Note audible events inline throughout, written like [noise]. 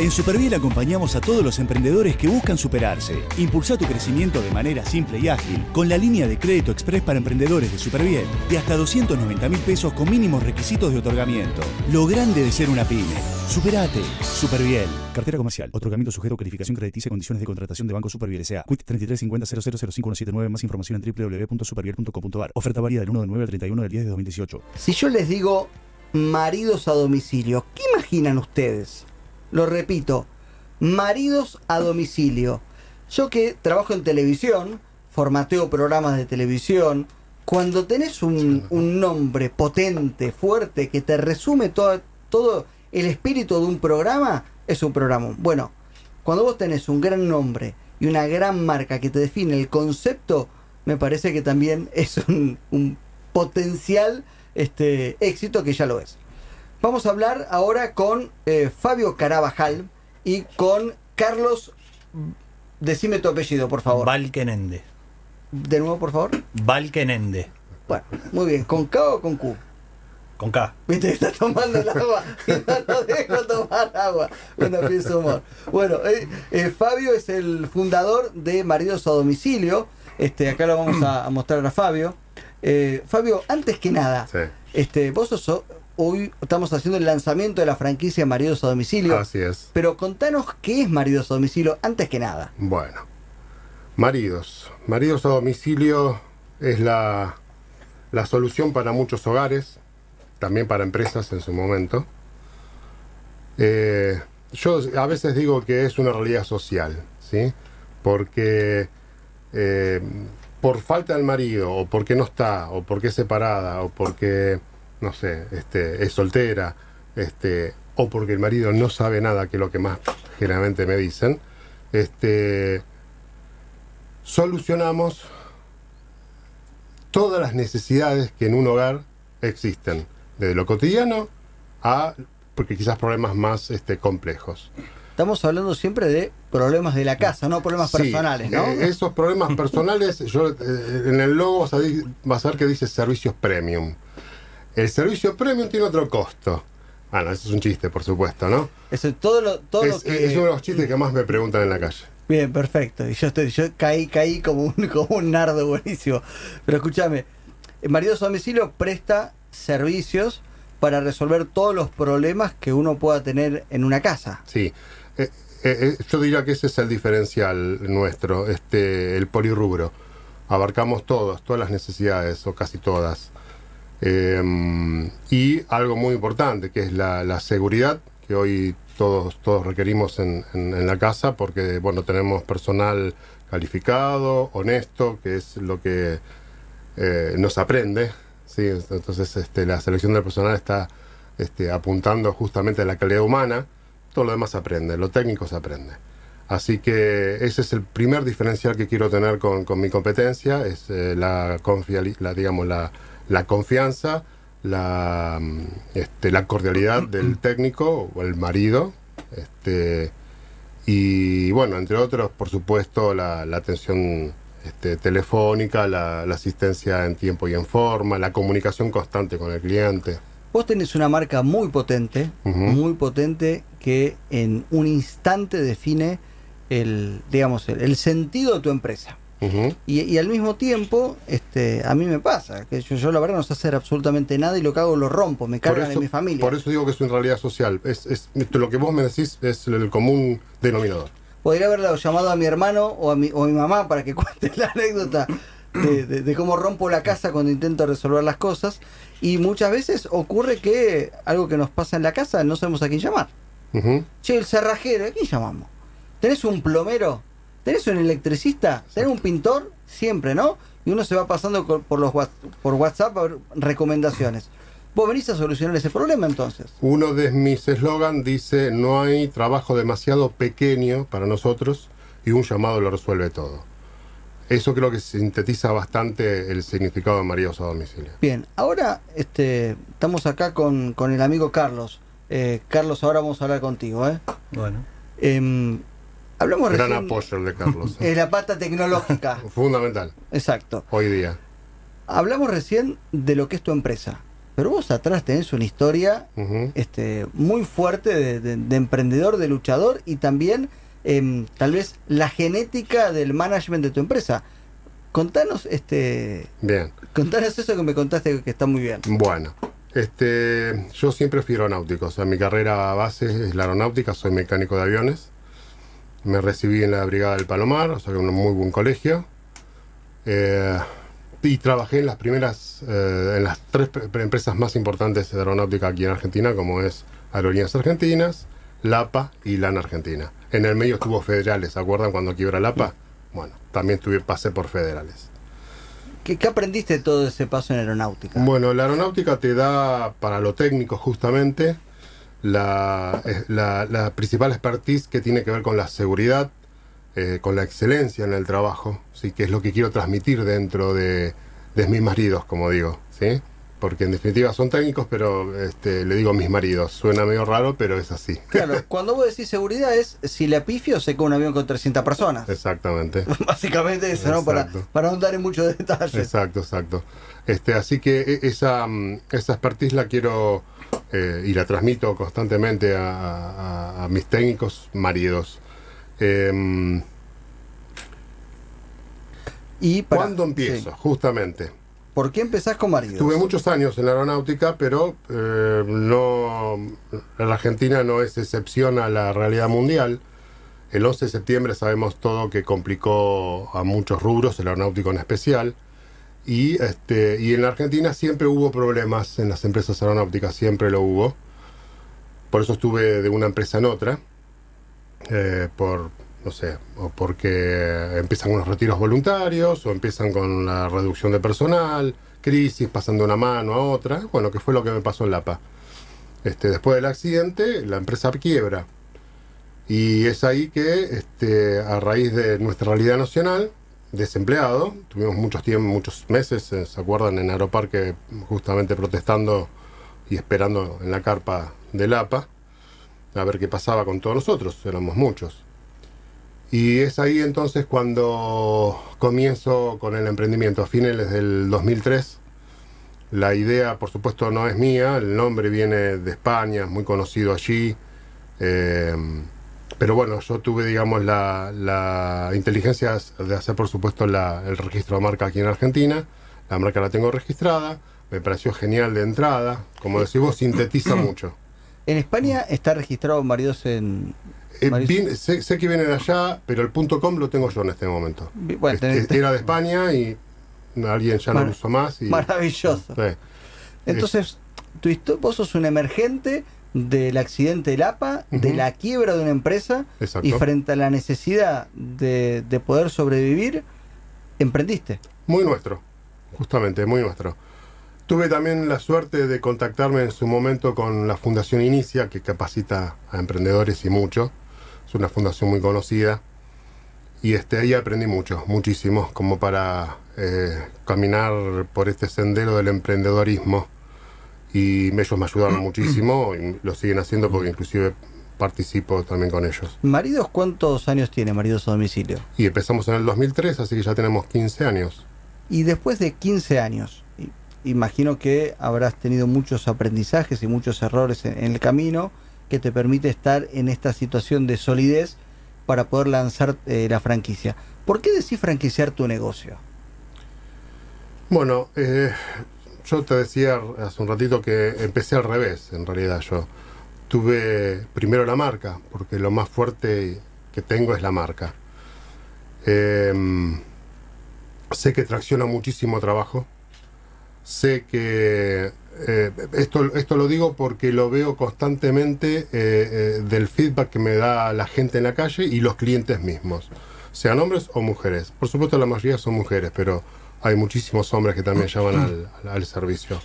En Superviel acompañamos a todos los emprendedores que buscan superarse. Impulsa tu crecimiento de manera simple y ágil con la línea de crédito express para emprendedores de Superviel de hasta 290 mil pesos con mínimos requisitos de otorgamiento. Lo grande de ser una pyme. Superate. Superviel. Cartera comercial. Otorgamiento sujeto a calificación crediticia y condiciones de contratación de Banco Superviel S.A. Quit 3350 Más información en www.superviel.com.ar. Oferta válida del 1 de 9 al 31 del 10 de 2018. Si yo les digo maridos a domicilio, ¿qué imaginan ustedes? Lo repito, maridos a domicilio. Yo que trabajo en televisión, formateo programas de televisión, cuando tenés un, un nombre potente, fuerte, que te resume todo, todo el espíritu de un programa, es un programa. Bueno, cuando vos tenés un gran nombre y una gran marca que te define el concepto, me parece que también es un, un potencial este, éxito que ya lo es. Vamos a hablar ahora con eh, Fabio Carabajal y con Carlos. Decime tu apellido, por favor. Valkenende. De nuevo, por favor. Valkenende. Bueno, muy bien. ¿Con K o con Q? Con K. Viste que está tomando el agua y [laughs] no lo dejo tomar agua. Bueno, pienso humor. Bueno, eh, eh, Fabio es el fundador de Maridos a Domicilio. Este, acá lo vamos a, a mostrar a Fabio. Eh, Fabio, antes que nada, Sí. este, vos sos, hoy estamos haciendo el lanzamiento de la franquicia Maridos a Domicilio. Así es. Pero contanos qué es Maridos a Domicilio antes que nada. Bueno. Maridos. Maridos a domicilio es la, la solución para muchos hogares, también para empresas en su momento. Eh, yo a veces digo que es una realidad social, ¿sí? Porque eh, por falta del marido, o porque no está, o porque es separada, o porque, no sé, este, es soltera, este, o porque el marido no sabe nada, que es lo que más generalmente me dicen, este, solucionamos todas las necesidades que en un hogar existen, desde lo cotidiano a, porque quizás problemas más este, complejos. Estamos hablando siempre de problemas de la casa, no problemas Sí, personales, ¿no? eh, esos problemas personales, yo eh, en el logo vas a, di- vas a ver que dice servicios premium. El servicio premium tiene otro costo. Ah, no, eso es un chiste, por supuesto, ¿no? Eso, todo lo, todo lo que... es uno de los chistes que más me preguntan en la calle. Bien, perfecto. Y yo, estoy, yo caí, caí como un, [laughs] como un nardo buenísimo. Pero escúchame, Maridos a Domicilio presta servicios para resolver todos los problemas que uno pueda tener en una casa. Sí. Eh, eh, eh, yo diría que ese es el diferencial nuestro, este, el polirrubro. Abarcamos todos, todas las necesidades, o casi todas. Eh, y algo muy importante, que es la, seguridad, que hoy todos, todos requerimos en, en- la casa, porque bueno, tenemos personal calificado, honesto, que es lo que eh, nos aprende. ¿sí? Entonces este, la selección del personal está este, apuntando justamente a la calidad humana. Todo lo demás se aprende, lo técnico se aprende. Así que ese es el primer diferencial que quiero tener con, con mi competencia, es eh, la, la, digamos, la, la confianza, la, este, la cordialidad del [clears throat] técnico o el marido. Este, y bueno, entre otros, por supuesto, la, la atención este, telefónica, la, la asistencia en tiempo y en forma, la comunicación constante con el cliente. Vos tenés una marca muy potente, muy potente, que en un instante define el, digamos, el, el sentido de tu empresa. Y, y al mismo tiempo, este, a mí me pasa, que yo, yo la verdad no sé hacer absolutamente nada y lo que hago lo rompo, me cargan en mi familia. por eso digo que es una realidad social. Es, es- lo que vos me decís es el común denominador. Podría haberle llamado a mi hermano o a mi, o a mi mamá para que [laughs] cuente la anécdota de, de- de cómo rompo la casa cuando intento resolver las cosas. Y muchas veces ocurre que algo que nos pasa en la casa no sabemos a quién llamar. Che, el cerrajero, ¿a quién llamamos? ¿Tenés un plomero? ¿Tenés un electricista? ¿Tenés un pintor? Siempre, ¿no? Y uno se va pasando por, los, whats- por WhatsApp a ver recomendaciones. Vos venís a solucionar ese problema entonces. Uno de mis eslogan dice, no hay trabajo demasiado pequeño para nosotros y un llamado lo resuelve todo. Eso creo que sintetiza bastante el significado de maridos a domicilio. Bien, ahora este, estamos acá con, con el amigo Carlos. Eh, Carlos, ahora vamos a hablar contigo. ¿eh? Bueno. Em, Hablamos Gran recién- apoyo de Carlos. Es la pata tecnológica. [laughs] Fundamental, Exacto. hoy día. Hablamos recién de lo que es tu empresa. Pero vos atrás tenés una historia este, muy fuerte de, de- de emprendedor, de luchador y también em, tal vez la genética del management de tu empresa. Contanos, este, Bien. contanos eso que me contaste que está muy bien. Bueno, este, yo siempre fui aeronáutico, o sea, mi carrera base es la aeronáutica, soy mecánico de aviones. Me recibí en la Brigada del Palomar, o sea, que un muy buen colegio. Eh, y trabajé en las primeras, eh, en las tres pre- empresas más importantes de aeronáutica aquí en Argentina, como es Aerolíneas Argentinas, LAPA y LAN Argentina. En el medio estuvo Federales, ¿se acuerdan cuando quiebra LAPA? Bueno, también estuve, pasé por Federales. ¿Qué, qué aprendiste de todo ese paso en aeronáutica? Bueno, la aeronáutica te da, para lo técnico justamente, la, la- la principal expertise que tiene que ver con la seguridad, eh, con la excelencia en el trabajo, ¿sí? que es lo que quiero transmitir dentro de, de mis maridos, como digo, ¿sí? porque en definitiva son técnicos, pero este, le digo mis maridos, suena medio raro, pero es así. Claro, [laughs] cuando vos decís seguridad es si la pifio se cae un avión con 300 personas. Exactamente. [laughs] Básicamente eso, ¿no? Para, Exacto. para no dar en muchos detalles. Exacto, exacto. Este, así que e- esa, mm, esa expertise la quiero eh, y la transmito constantemente a, a- a mis técnicos maridos. Em, Y para- ¿Cuándo empiezo? sí. Justamente. ¿Por qué empezás con maridos? Tuve muchos años en la aeronáutica, pero eh, no, la Argentina no es excepción a la realidad mundial. El 11 de septiembre sabemos todo que complicó a muchos rubros, el aeronáutico en especial. Y, este, y en la Argentina siempre hubo problemas en las empresas aeronáuticas, siempre lo hubo. Por eso estuve de una empresa en otra, eh, por, no sé, o porque empiezan con los retiros voluntarios, o empiezan con la reducción de personal, crisis, pasando una mano a otra. Bueno, que fue lo que me pasó en Lapa. Este, después del accidente, la empresa quiebra. Y es ahí que, este, a raíz de nuestra realidad nacional, desempleado, tuvimos muchos tiempos, muchos meses, eh, ¿se acuerdan? En Aeroparque, justamente protestando y esperando en la carpa del APA, a ver qué pasaba con todos nosotros, éramos muchos. Y es ahí entonces cuando comienzo con el emprendimiento, a fines del 2003. La idea, por supuesto, no es mía, el nombre viene de España, es muy conocido allí. eh, pero bueno, yo tuve, digamos, la, la inteligencia de hacer, por supuesto, la- el registro de marca aquí en Argentina. La marca la tengo registrada, me pareció genial de entrada. Como decís vos, sintetiza [clears throat] mucho. En España está registrado maridos en. Eh, sé, sé que viene de allá, pero el punto .com lo tengo yo en este momento. Bueno, Este, tenés- era de España y alguien ya no lo usó más. Y, Maravilloso. Sí. Entonces, tu vos sos un emergente del accidente del APA, de la quiebra de una empresa Exacto. y frente a la necesidad de, de poder sobrevivir, emprendiste. Muy nuestro, justamente, muy nuestro. Tuve también la suerte de contactarme en su momento con la Fundación Inicia, que capacita a emprendedores y mucho. Es una fundación muy conocida. Y este, ahí aprendí mucho, muchísimo, como para eh, caminar por este sendero del emprendedorismo. Y ellos me ayudaron muchísimo [clears throat] y lo siguen haciendo porque inclusive participo también con ellos. ¿Maridos cuántos años tiene Maridos a Domicilio? Y empezamos en el 2003, así que ya tenemos 15 años. Y después de 15 años, imagino que habrás tenido muchos aprendizajes y muchos errores en, en el camino que te permite estar en esta situación de solidez para poder lanzar eh, la franquicia. ¿Por qué decís franquiciar tu negocio? Bueno, eh, yo te decía hace un ratito que empecé al revés, en realidad yo. Tuve primero la marca, porque lo más fuerte que tengo es la marca. Eh, sé que tracciona muchísimo trabajo. Sé que eh, esto, esto lo digo porque lo veo constantemente eh, eh, del feedback que me da la gente en la calle y los clientes mismos, sean hombres o mujeres. Por supuesto la mayoría son mujeres, pero hay muchísimos hombres que también llaman al, al- al servicio.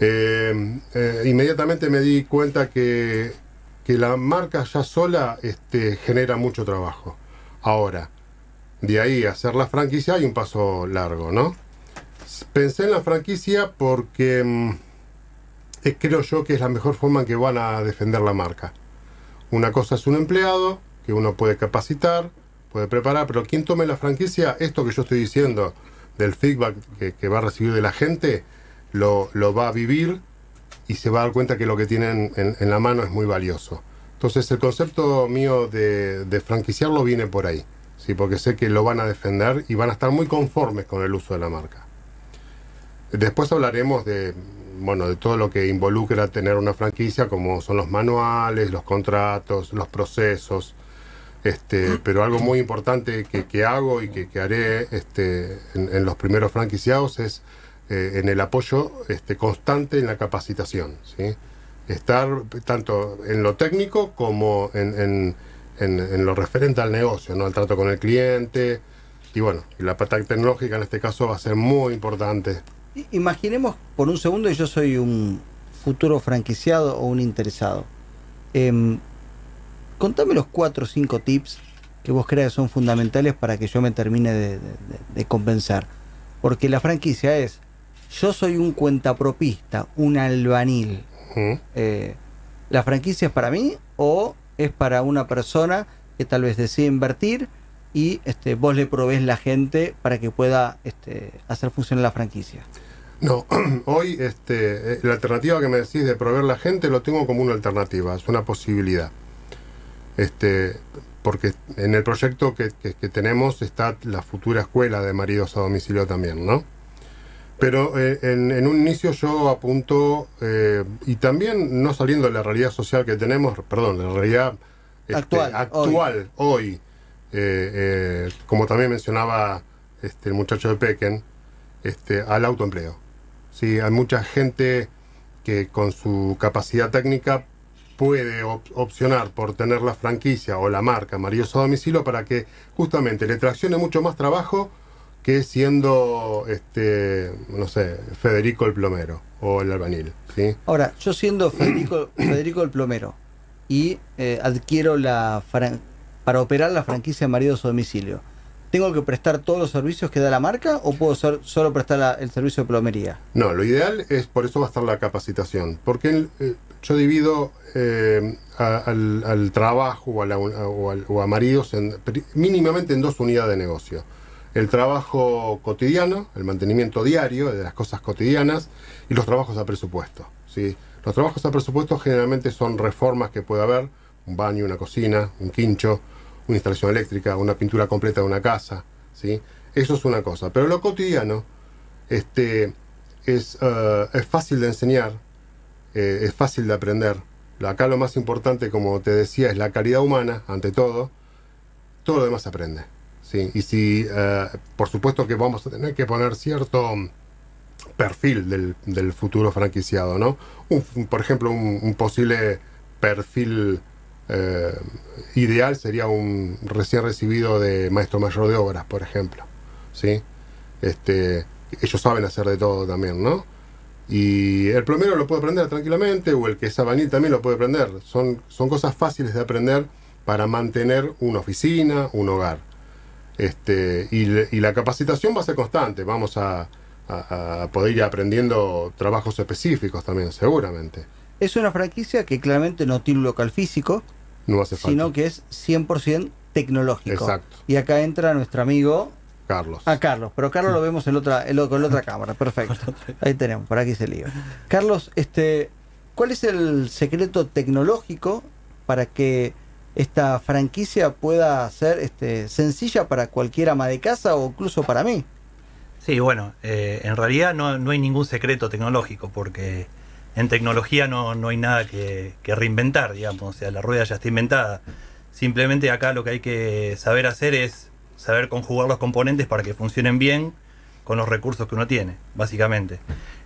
Eh, eh, inmediatamente me di cuenta que, que la marca ya sola este, genera mucho trabajo. Ahora, de ahí a hacer la franquicia hay un paso largo, ¿no? Pensé en la franquicia porque mm, creo yo que es la mejor forma en que van a defender la marca. Una cosa es un empleado que uno puede capacitar, puede preparar, pero quien tome la franquicia, esto que yo estoy diciendo, del feedback que, va a recibir de la gente, lo, lo va a vivir y se va a dar cuenta que lo que tienen en, en la mano es muy valioso. Entonces el concepto mío de, de franquiciarlo viene por ahí, ¿sí? porque sé que lo van a defender y van a estar muy conformes con el uso de la marca. Después hablaremos de, bueno, de todo lo que involucra tener una franquicia, como son los manuales, los contratos, los procesos. Este, pero algo muy importante que, que hago y que, que haré este, en, en los primeros franquiciados es eh, en el apoyo este, constante en la capacitación. ¿sí? Estar tanto en lo técnico como en, en- en- en lo referente al negocio, ¿no? al trato con el cliente. Y bueno, y la pata tecnológica en este caso va a ser muy importante. Imaginemos por un segundo que yo soy un futuro franquiciado o un interesado. Em, contame los cuatro o cinco tips que vos creas que son fundamentales para que yo me termine de, de- convencer. Porque la franquicia es, yo soy un cuentapropista, un albanil. Ujú. Eh, ¿La franquicia es para mí o es para una persona que tal vez decide invertir y este, vos le provees la gente para que pueda este, hacer funcionar la franquicia? No, [clears throat] hoy este, eh, la alternativa que me decís de proveer la gente lo tengo como una alternativa, es una posibilidad. Este, porque en el proyecto que, que- que tenemos está la futura escuela de maridos a domicilio también, ¿no? Pero eh, en, en un inicio yo apunto, eh, y también no saliendo de la realidad social que tenemos, perdón, la realidad este, Actual, actual, hoy, eh, como también mencionaba este, el muchacho de Pequen, este, al autoempleo. Sí, hay mucha gente que con su capacidad técnica puede op- opcionar por tener la franquicia o la marca Maridos a domicilio para que justamente le traccione mucho más trabajo que siendo, este, no sé, Federico el plomero o el albañil. ¿sí? Ahora, yo siendo Federico, [clears throat] Federico el plomero y eh, adquiero la para operar la franquicia Maridos a Domicilio, ¿tengo que prestar todos los servicios que da la marca o puedo ser- solo prestar la- el servicio de plomería? No, lo ideal es, por eso va a estar la capacitación, porque eh, yo divido eh, al, al trabajo o a, la- maridos en- mínimamente en dos unidades de negocio. El trabajo cotidiano, el mantenimiento diario de las cosas cotidianas y los trabajos a presupuesto. ¿sí? Los trabajos a presupuesto generalmente son reformas que puede haber, un baño, una cocina, un quincho, una instalación eléctrica, una pintura completa de una casa. ¿sí? Eso es una cosa. Pero lo cotidiano, este, es, eh, es fácil de enseñar, eh, es fácil de aprender. Acá lo más importante, como te decía, es la calidad humana, ante todo. Todo lo demás aprende. ¿sí? Y si, eh, por supuesto que vamos a tener que poner cierto perfil del, del futuro franquiciado, ¿no? Un- por ejemplo, un, un posible perfil eh, ideal sería un recién recibido de maestro mayor de obras, por ejemplo. ¿sí? Este, ellos saben hacer de todo también, ¿no? Y el plomero lo puede aprender tranquilamente, o el que es albañil también lo puede aprender. Son, son cosas fáciles de aprender para mantener una oficina, un hogar. Este, y, y la capacitación va a ser constante. Vamos a, a- a poder ir aprendiendo trabajos específicos también, seguramente. Es una franquicia que claramente no tiene un local físico, No hace falta. sino que es 100% tecnológico. Exacto. Y acá entra nuestro amigo Carlos. Ah, Carlos, pero Carlos lo vemos en otra, en lo- con la otra cámara, perfecto. Ahí tenemos, por aquí se lío. Carlos, este, ¿cuál es el secreto tecnológico para que esta franquicia pueda ser este, sencilla para cualquier ama de casa o incluso para mí? Sí, bueno, eh, en realidad no, no hay ningún secreto tecnológico porque en tecnología no, no hay nada que, que reinventar, digamos, o sea, la rueda ya está inventada. Simplemente acá lo que hay que saber hacer es saber conjugar los componentes para que funcionen bien con los recursos que uno tiene, básicamente.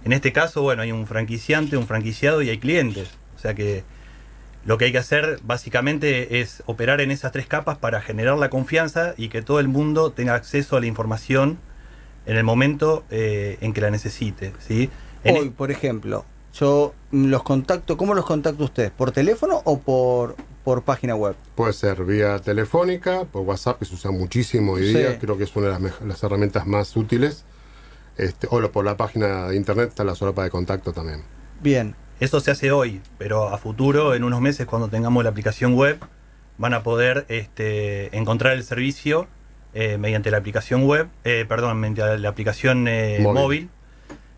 En este caso, bueno, hay un franquiciante, un franquiciado y hay clientes. O sea que lo que hay que hacer básicamente es operar en esas tres capas para generar la confianza y que todo el mundo tenga acceso a la información en el momento eh, en que la necesite. ¿sí? Hoy, por ejemplo, yo los contacto, ¿cómo los contacto ustedes? ¿Por teléfono o por, por página web? Puede ser vía telefónica, por WhatsApp, que se usa muchísimo hoy Sí. día. Creo que es una de las, las herramientas más útiles. Este, o lo- por la página de internet está la solapa de contacto también. Bien, Eso se hace hoy, pero a futuro, en unos meses, cuando tengamos la aplicación web, van a poder este, encontrar el servicio eh, mediante la aplicación web, eh, perdón, mediante la aplicación eh, Móvil. móvil.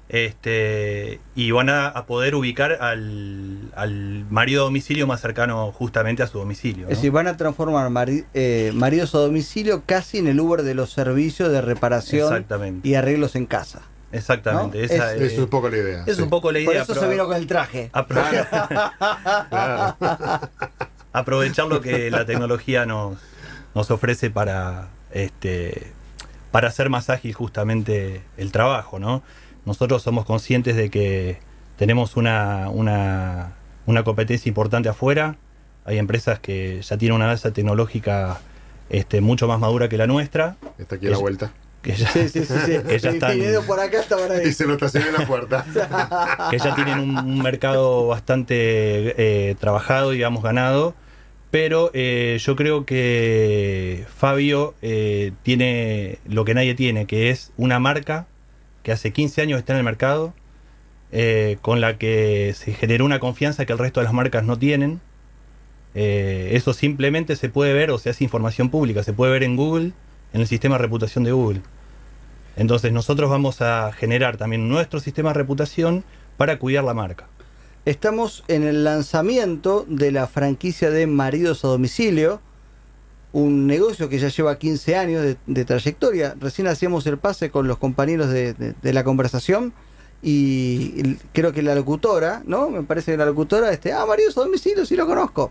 Este, y van a, a poder ubicar al, al marido a domicilio más cercano justamente a su domicilio. Es decir, van a transformar mari- eh, maridos a domicilio casi en el Uber de los servicios de reparación y arreglos en casa. Exactamente. ¿no? esa Es- es, Eso es un poco la idea. es sí. un poco la idea. Por eso pero- se vino con el traje. apro- [laughs] Claro. [laughs] aprovechar lo que la tecnología nos, nos ofrece para este para hacer más ágil justamente el trabajo, ¿no? Nosotros somos conscientes de que tenemos una, una, una competencia importante afuera. Hay empresas que ya tienen una base tecnológica este, mucho más madura que la nuestra. Está aquí a la vuelta. Que ya, Sí, sí, sí. sí. [laughs] que ya están- por acá estaban ahí. Y se lo estacioné en la puerta. [laughs] que ya tienen un, un mercado bastante eh, trabajado, digamos, ganado. Pero eh, yo creo que Fabio eh, tiene lo que nadie tiene, que es una marca que hace 15 años está en el mercado, eh, con la que se generó una confianza que el resto de las marcas no tienen. Eh, eso simplemente se puede ver, o sea, es información pública, se puede ver en Google, en el sistema de reputación de Google. Entonces nosotros vamos a generar también nuestro sistema de reputación para cuidar la marca. Estamos en el lanzamiento de la franquicia de Maridos a Domicilio, un negocio que ya lleva 15 años de, trayectoria. Recién hacíamos el pase con los compañeros de, de- la conversación y creo que la locutora, ¿no? Me parece que la locutora, este, ah, Maridos a Domicilio, sí lo conozco.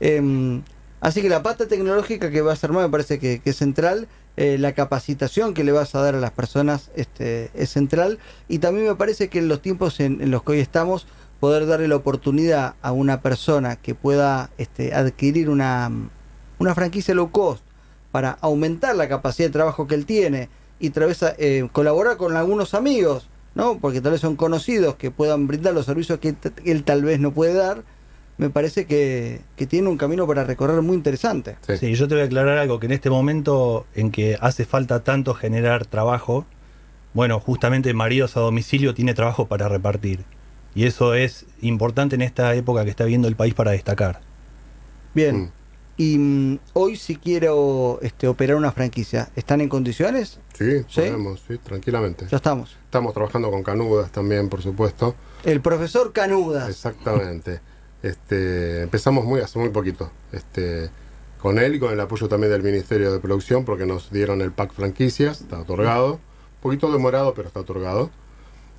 Em, así que la pata tecnológica que vas a armar me parece que, que es central. Eh, la capacitación que le vas a dar a las personas este, es central. Y también me parece que en los tiempos en, en los que hoy estamos, poder darle la oportunidad a una persona que pueda este, adquirir una, una franquicia low cost para aumentar la capacidad de trabajo que él tiene y tal vez eh, colaborar con algunos amigos, ¿no? Porque tal vez son conocidos que puedan brindar los servicios que él tal vez no puede dar, me parece que, que tiene un camino para recorrer muy interesante. Sí. Sí, yo te voy a aclarar algo, que en este momento en que hace falta tanto generar trabajo, bueno, justamente Maridos a Domicilio tiene trabajo para repartir. Y eso es importante en esta época que está viendo el país para destacar. Bien. Mm. Y mm, hoy si quiero este, operar una franquicia, ¿están en condiciones? Sí, ¿Sí? podemos, sí, tranquilamente. Ya estamos. Estamos trabajando con canudas también, por supuesto. El profesor Canudas. Exactamente. Este, empezamos muy hace muy poquito. Este, con él y con el apoyo también del Ministerio de Producción, porque nos dieron el pack franquicias, está otorgado. Un poquito demorado, pero está otorgado.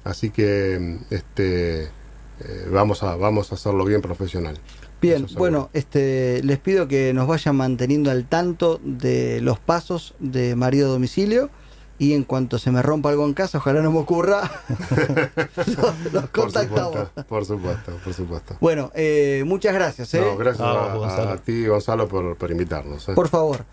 Así que este, eh, vamos, a, vamos a hacerlo bien profesional. Bien, bueno, este, les pido que nos vayan manteniendo al tanto de los pasos de marido a domicilio y en cuanto se me rompa algo en casa, ojalá no me ocurra, [laughs] los, los Por contactamos. supuesto, por supuesto, por supuesto. Bueno, eh, muchas gracias. ¿eh? No, gracias Ah, a, Gonzalo. a ti, Gonzalo, por, por invitarnos. ¿eh? Por favor.